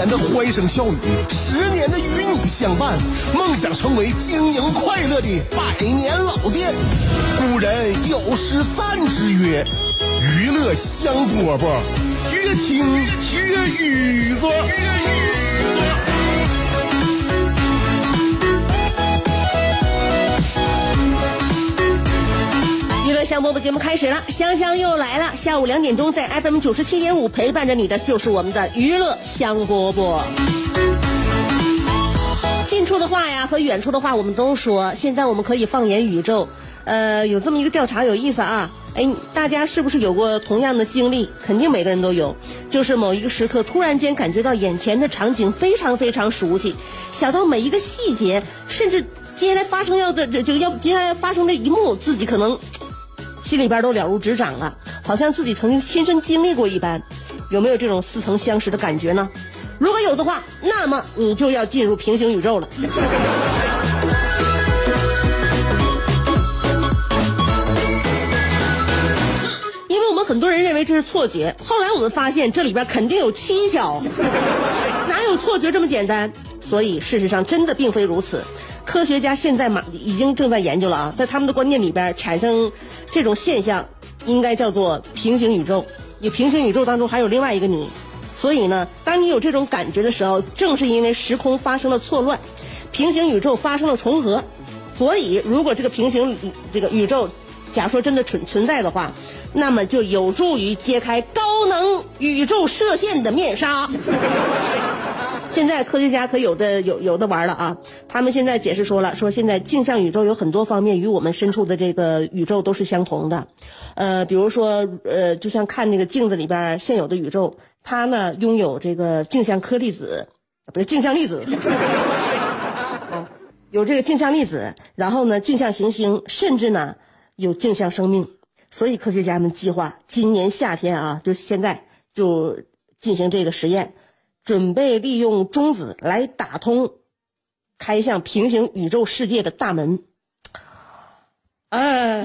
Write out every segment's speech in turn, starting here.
年的欢声笑语，十年的与你相伴，梦想成为经营快乐的百年老店。古人有诗赞之曰：“娱乐香饽饽，越听越雨子。”香饽饽节目开始了，香香又来了。下午两点钟，在 FM 九十七点五陪伴着你的就是我们的娱乐香饽饽。近处的话呀和远处的话我们都说，现在我们可以放眼宇宙。呃，有这么一个调查有意思啊，哎，大家是不是有过同样的经历？肯定每个人都有，就是某一个时刻突然间感觉到眼前的场景非常非常熟悉，想到每一个细节，甚至接下来发生要的这这个要接下来发生的一幕，自己可能。心里边都了如指掌了，好像自己曾经亲身经历过一般，有没有这种似曾相识的感觉呢？如果有的话，那么你就要进入平行宇宙了。因为我们很多人认为这是错觉，后来我们发现这里边肯定有蹊跷，哪有错觉这么简单？所以事实上真的并非如此。科学家现在嘛已经正在研究了啊，在他们的观念里边产生这种现象，应该叫做平行宇宙。你平行宇宙当中还有另外一个你，所以呢，当你有这种感觉的时候，正是因为时空发生了错乱，平行宇宙发生了重合。所以，如果这个平行这个宇宙，假说真的存存在的话，那么就有助于揭开高能宇宙射线的面纱。现在科学家可有的有有的玩了啊！他们现在解释说了，说现在镜像宇宙有很多方面与我们身处的这个宇宙都是相同的，呃，比如说呃，就像看那个镜子里边现有的宇宙，它呢拥有这个镜像颗粒子，不是镜像粒子，有这个镜像粒子，然后呢镜像行星，甚至呢有镜像生命，所以科学家们计划今年夏天啊，就现在就进行这个实验。准备利用中子来打通开向平行宇宙世界的大门。哎，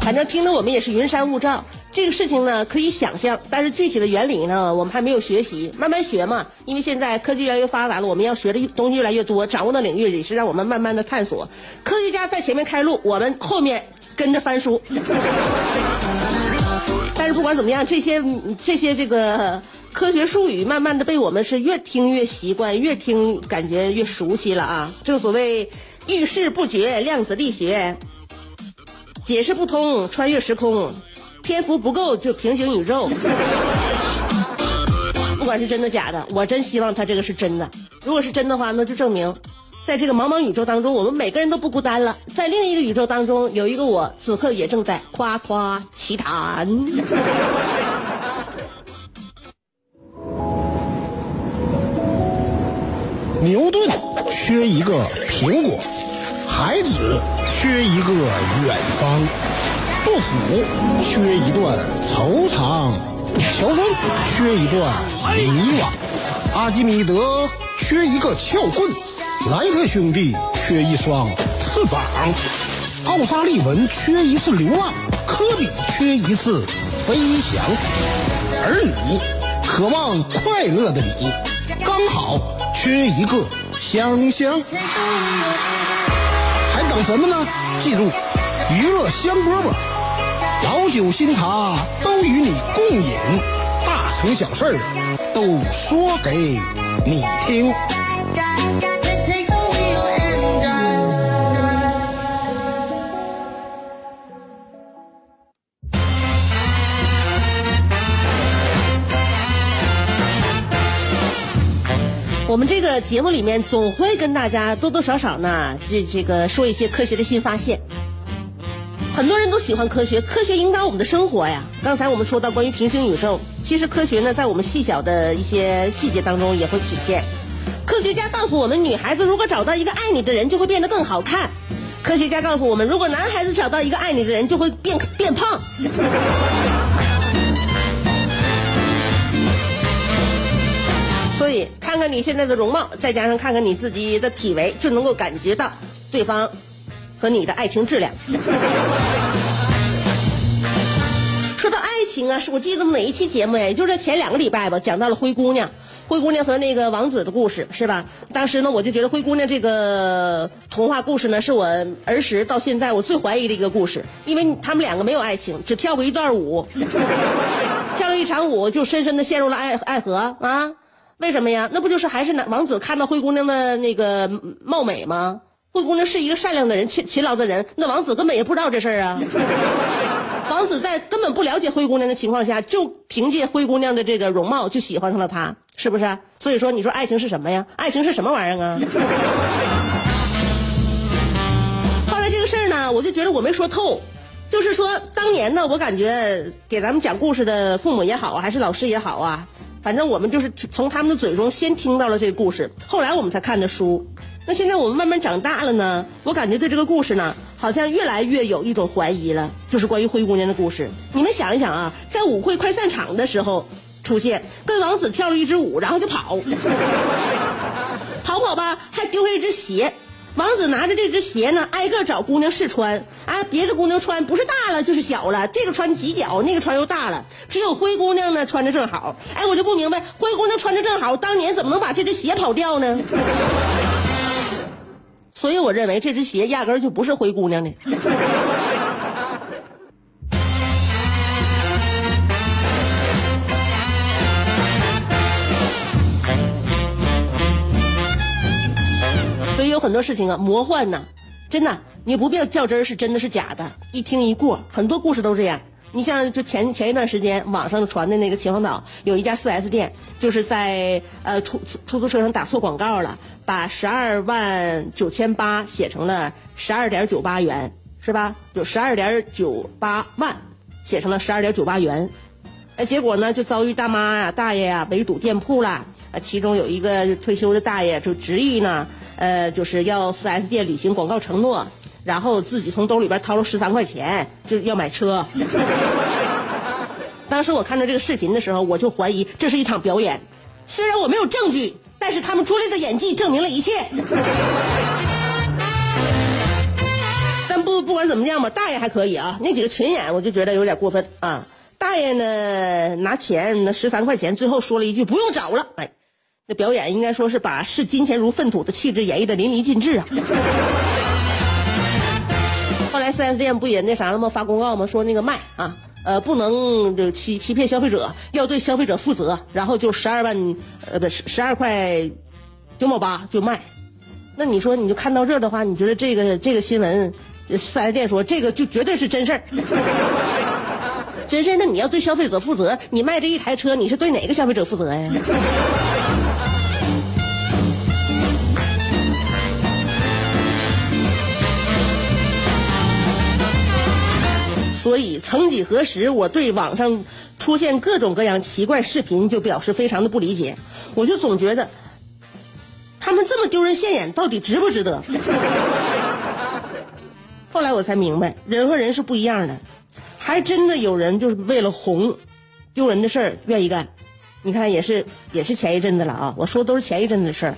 反正听得我们也是云山雾罩。这个事情呢可以想象，但是具体的原理呢，我们还没有学习，慢慢学嘛。因为现在科技越来越发达了，我们要学的东西越来越多，掌握的领域也是让我们慢慢的探索。科学家在前面开路，我们后面。跟着翻书，但是不管怎么样，这些这些这个科学术语，慢慢的被我们是越听越习惯，越听感觉越熟悉了啊！正所谓遇事不决，量子力学，解释不通，穿越时空，篇幅不够就平行宇宙。不管是真的假的，我真希望他这个是真的。如果是真的话，那就证明。在这个茫茫宇宙当中，我们每个人都不孤单了。在另一个宇宙当中，有一个我，此刻也正在夸夸其谈。牛顿缺一个苹果，孩子缺一个远方，杜甫缺一段惆怅，乔峰缺一段迷惘，阿基米德缺一个撬棍。莱特兄弟缺一双翅膀，奥沙利文缺一次流浪，科比缺一次飞翔，而你，渴望快乐的你，刚好缺一个香香。还等什么呢？记住，娱乐香饽饽，老酒新茶都与你共饮，大成小事都说给你听。我们这个节目里面总会跟大家多多少少呢，这这个说一些科学的新发现。很多人都喜欢科学，科学引导我们的生活呀。刚才我们说到关于平行宇宙，其实科学呢，在我们细小的一些细节当中也会体现。科学家告诉我们，女孩子如果找到一个爱你的人，就会变得更好看。科学家告诉我们，如果男孩子找到一个爱你的人，就会变变胖。看看你现在的容貌，再加上看看你自己的体围，就能够感觉到对方和你的爱情质量。说到爱情啊，是我记得哪一期节目呀？也就是在前两个礼拜吧，讲到了灰姑娘，灰姑娘和那个王子的故事，是吧？当时呢，我就觉得灰姑娘这个童话故事呢，是我儿时到现在我最怀疑的一个故事，因为他们两个没有爱情，只跳过一段舞，跳了一场舞就深深的陷入了爱爱河啊。为什么呀？那不就是还是男王子看到灰姑娘的那个貌美吗？灰姑娘是一个善良的人，勤勤劳的人，那王子根本也不知道这事儿啊。王子在根本不了解灰姑娘的情况下，就凭借灰姑娘的这个容貌就喜欢上了她，是不是？所以说，你说爱情是什么呀？爱情是什么玩意儿啊？后来这个事儿呢，我就觉得我没说透，就是说当年呢，我感觉给咱们讲故事的父母也好，还是老师也好啊。反正我们就是从他们的嘴中先听到了这个故事，后来我们才看的书。那现在我们慢慢长大了呢，我感觉对这个故事呢，好像越来越有一种怀疑了。就是关于灰姑娘的故事，你们想一想啊，在舞会快散场的时候出现，跟王子跳了一支舞，然后就跑，跑跑吧，还丢下一只鞋。王子拿着这只鞋呢，挨个找姑娘试穿。啊，别的姑娘穿不是大了就是小了，这个穿挤脚，那个穿又大了。只有灰姑娘呢，穿着正好。哎，我就不明白，灰姑娘穿着正好，当年怎么能把这只鞋跑掉呢？所以我认为这只鞋压根就不是灰姑娘的。很多事情啊，魔幻呢，真的，你不必较真儿是真的是假的，一听一过。很多故事都这样。你像就前前一段时间网上传的那个秦皇岛有一家四 S 店，就是在呃出出租车上打错广告了，把十二万九千八写成了十二点九八元，是吧？就十二点九八万写成了十二点九八元，哎，结果呢就遭遇大妈呀、大爷呀围堵店铺了。啊，其中有一个退休的大爷就执意呢，呃，就是要四 S 店履行广告承诺，然后自己从兜里边掏了十三块钱，就要买车。当时我看到这个视频的时候，我就怀疑这是一场表演。虽然我没有证据，但是他们拙劣的演技证明了一切。但不不管怎么样吧，大爷还可以啊，那几个群演我就觉得有点过分啊。大爷呢拿钱那十三块钱，最后说了一句不用找了，哎。那表演应该说是把视金钱如粪土的气质演绎的淋漓尽致啊！后来四 S 店不也那啥了吗？发公告吗？说那个卖啊，呃，不能就欺欺骗消费者，要对消费者负责。然后就十二万，呃，不十十二块九毛八就卖。那你说，你就看到这的话，你觉得这个这个新闻，四 S 店说这个就绝对是真事儿，真事儿。那你要对消费者负责，你卖这一台车，你是对哪个消费者负责呀？所以，曾几何时，我对网上出现各种各样奇怪视频就表示非常的不理解。我就总觉得，他们这么丢人现眼，到底值不值得？后来我才明白，人和人是不一样的，还真的有人就是为了红，丢人的事儿愿意干。你看，也是也是前一阵子了啊，我说都是前一阵子的事儿。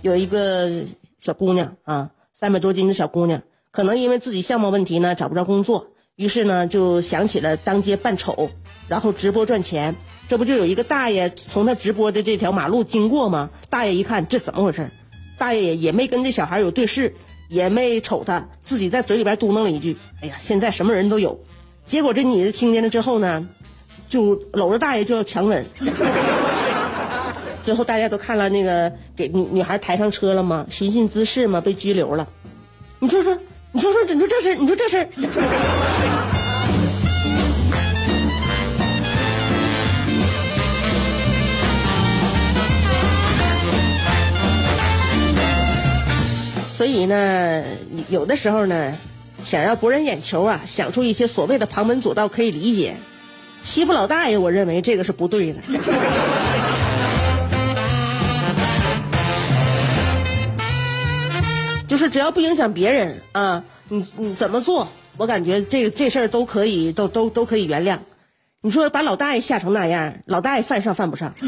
有一个小姑娘啊，三百多斤的小姑娘，可能因为自己相貌问题呢，找不着工作。于是呢，就想起了当街扮丑，然后直播赚钱。这不就有一个大爷从他直播的这条马路经过吗？大爷一看这怎么回事？大爷也也没跟这小孩有对视，也没瞅他，自己在嘴里边嘟囔了一句：“哎呀，现在什么人都有。”结果这女的听见了之后呢，就搂着大爷就要强吻。最后大家都看了那个给女女孩抬上车了吗？寻衅滋事嘛，被拘留了。你说说。你说说，你说这事你说这事所以呢，有的时候呢，想要博人眼球啊，想出一些所谓的旁门左道可以理解，欺负老大爷，我认为这个是不对的。就是只要不影响别人啊，你你怎么做，我感觉这这事儿都可以，都都都可以原谅。你说把老大爷吓成那样，老大爷犯上犯不上？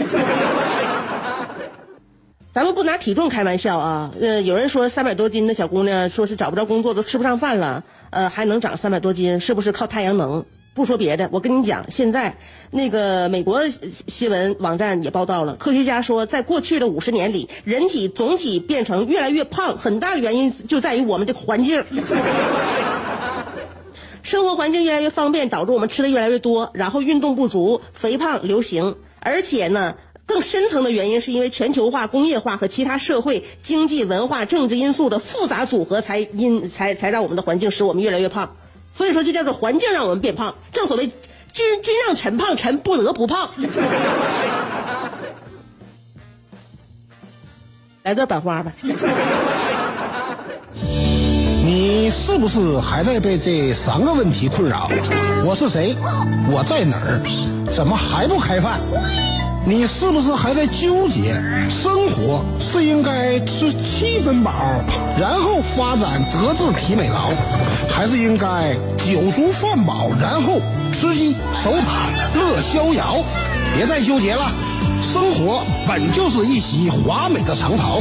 咱们不拿体重开玩笑啊，呃，有人说三百多斤的小姑娘，说是找不着工作都吃不上饭了，呃，还能长三百多斤，是不是靠太阳能？不说别的，我跟你讲，现在那个美国新闻网站也报道了，科学家说，在过去的五十年里，人体总体变成越来越胖，很大的原因就在于我们的环境。生活环境越来越方便，导致我们吃的越来越多，然后运动不足，肥胖流行。而且呢，更深层的原因是因为全球化、工业化和其他社会、经济、文化、政治因素的复杂组合，才因才才让我们的环境使我们越来越胖。所以说，就叫做环境让我们变胖。正所谓，君君让臣胖，臣不得不胖。来段版花吧。你是不是还在被这三个问题困扰？我是谁？我在哪儿？怎么还不开饭？你是不是还在纠结？生活是应该吃七分饱，然后发展德智体美劳，还是应该酒足饭饱，然后吃鸡守塔乐逍遥？别再纠结了，生活本就是一袭华美的长袍。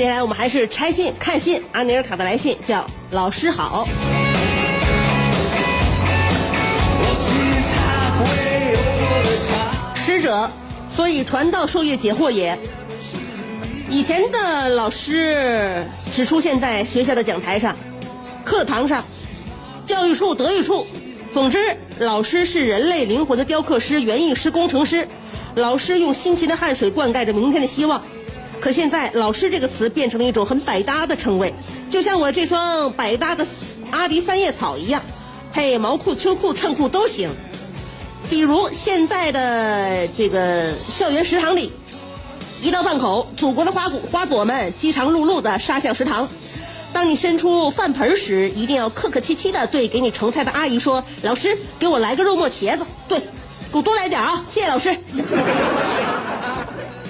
接下来我们还是拆信看信，阿尼尔卡的来信叫“老师好”。师者，所以传道授业解惑也。以前的老师只出现在学校的讲台上、课堂上、教育处、德育处，总之，老师是人类灵魂的雕刻师、园艺师、工程师。老师用辛勤的汗水灌溉着明天的希望。可现在“老师”这个词变成了一种很百搭的称谓，就像我这双百搭的阿迪三叶草一样，配毛裤、秋裤、衬裤都行。比如现在的这个校园食堂里，一到饭口，祖国的花骨花朵们饥肠辘辘地杀向食堂。当你伸出饭盆时，一定要客客气气地对给你盛菜的阿姨说：“老师，给我来个肉末茄子。”对，给我多来点啊！谢谢老师。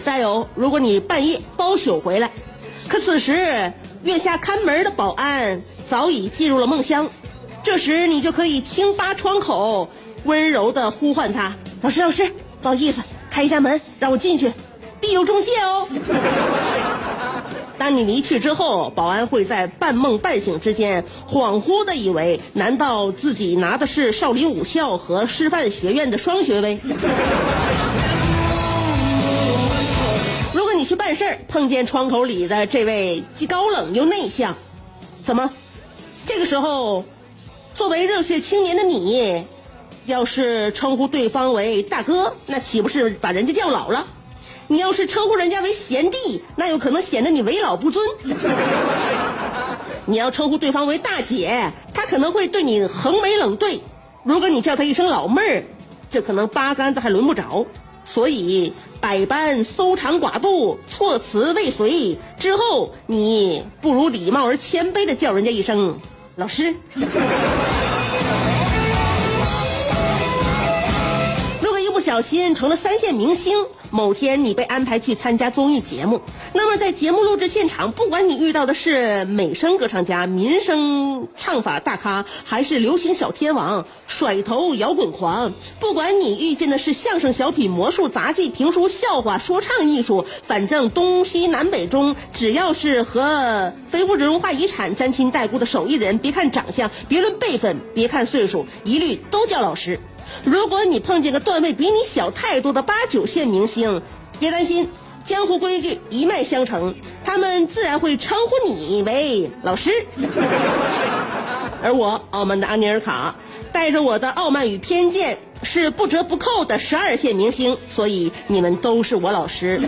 再有，如果你半夜包宿回来，可此时月下看门的保安早已进入了梦乡，这时你就可以轻扒窗口，温柔的呼唤他：“老师，老师，不好意思，开一下门，让我进去，必有重谢哦。”当你离去之后，保安会在半梦半醒之间，恍惚的以为，难道自己拿的是少林武校和师范学院的双学位？去办事儿，碰见窗口里的这位既高冷又内向，怎么？这个时候，作为热血青年的你，要是称呼对方为大哥，那岂不是把人家叫老了？你要是称呼人家为贤弟，那有可能显得你为老不尊。你要称呼对方为大姐，他可能会对你横眉冷对；如果你叫他一声老妹儿，这可能八竿子还轮不着。所以。百般搜肠刮肚，措辞未遂之后，你不如礼貌而谦卑的叫人家一声老师。不小心成了三线明星。某天你被安排去参加综艺节目，那么在节目录制现场，不管你遇到的是美声歌唱家、民声唱法大咖，还是流行小天王、甩头摇滚狂，不管你遇见的是相声、小品、魔术、杂技、评书、笑话、说唱艺术，反正东西南北中，只要是和非物质文化遗产沾亲带故的手艺人，别看长相，别论辈分，别看岁数，一律都叫老师。如果你碰见个段位比你小太多的八九线明星，别担心，江湖规矩一脉相承，他们自然会称呼你为老师。而我傲慢的安尼尔卡，带着我的傲慢与偏见，是不折不扣的十二线明星，所以你们都是我老师。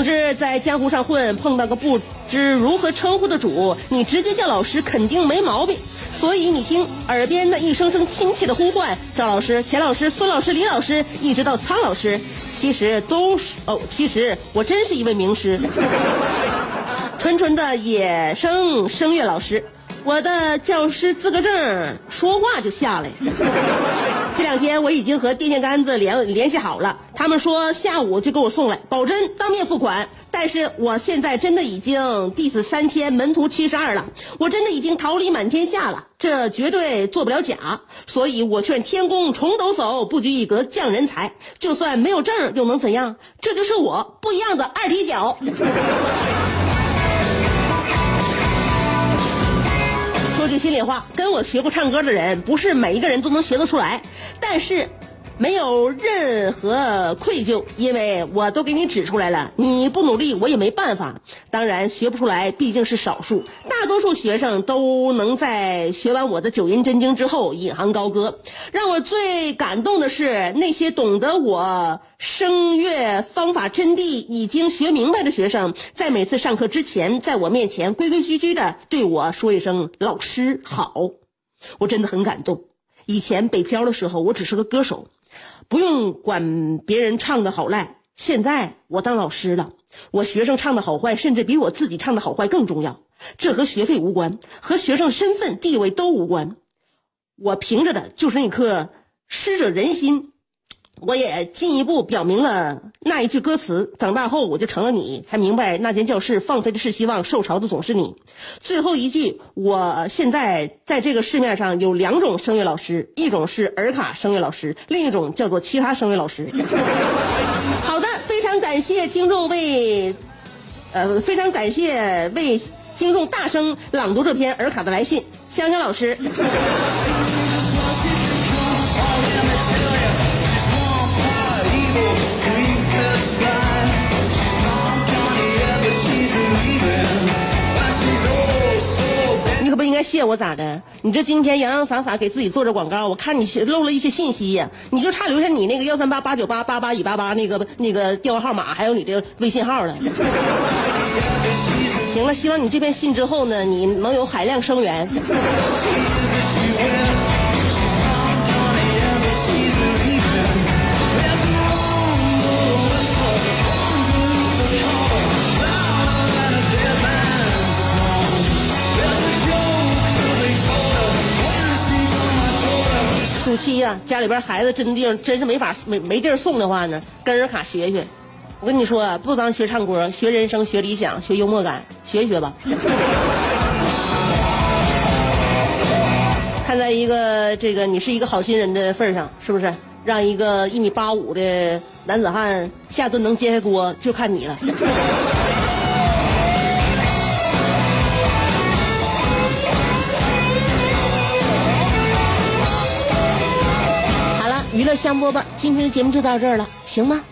总之，在江湖上混，碰到个不知如何称呼的主，你直接叫老师肯定没毛病。所以你听耳边那一声声亲切的呼唤，赵老师、钱老师、孙老师、李老师，一直到苍老师，其实都是哦，其实我真是一位名师，纯纯的野生声乐老师。我的教师资格证说话就下来。这两天我已经和电线杆子联联系好了，他们说下午就给我送来，保真当面付款。但是我现在真的已经弟子三千，门徒七十二了，我真的已经桃李满天下了，这绝对做不了假。所以我劝天公重抖擞，不拘一格降人才。就算没有证又能怎样？这就是我不一样的二踢脚。句心里话，跟我学过唱歌的人，不是每一个人都能学得出来。但是，没有任何愧疚，因为我都给你指出来了。你不努力，我也没办法。当然，学不出来毕竟是少数，大多数学生都能在学完我的九阴真经之后引吭高歌。让我最感动的是，那些懂得我声乐方法真谛、已经学明白的学生，在每次上课之前，在我面前规规矩矩的对我说一声“老师好”，我真的很感动。以前北漂的时候，我只是个歌手。不用管别人唱的好赖，现在我当老师了，我学生唱的好坏，甚至比我自己唱的好坏更重要。这和学费无关，和学生身份地位都无关。我凭着的就是那颗师者仁心。我也进一步表明了那一句歌词：长大后我就成了你，才明白那间教室放飞的是希望，受潮的总是你。最后一句，我现在在这个市面上有两种声乐老师，一种是尔卡声乐老师，另一种叫做其他声乐老师。好的，非常感谢听众为，呃，非常感谢为听众大声朗读这篇尔卡的来信，香香老师。谢我咋的？你这今天洋洋洒洒给自己做着广告，我看你漏了一些信息呀，你就差留下你那个幺三八八九八八八一八八那个那个电话号码，还有你的微信号了。行了，希望你这篇信之后呢，你能有海量生源。暑期呀、家里边孩子真地方真是没法没没地儿送的话呢，跟人卡学学。我跟你说，不当学唱歌，学人生，学理想，学幽默感，学一学吧。看在一个这个你是一个好心人的份上，是不是？让一个一米八五的男子汉下顿能揭开锅，就看你。了，娱乐香饽饽，今天的节目就到这儿了，行吗？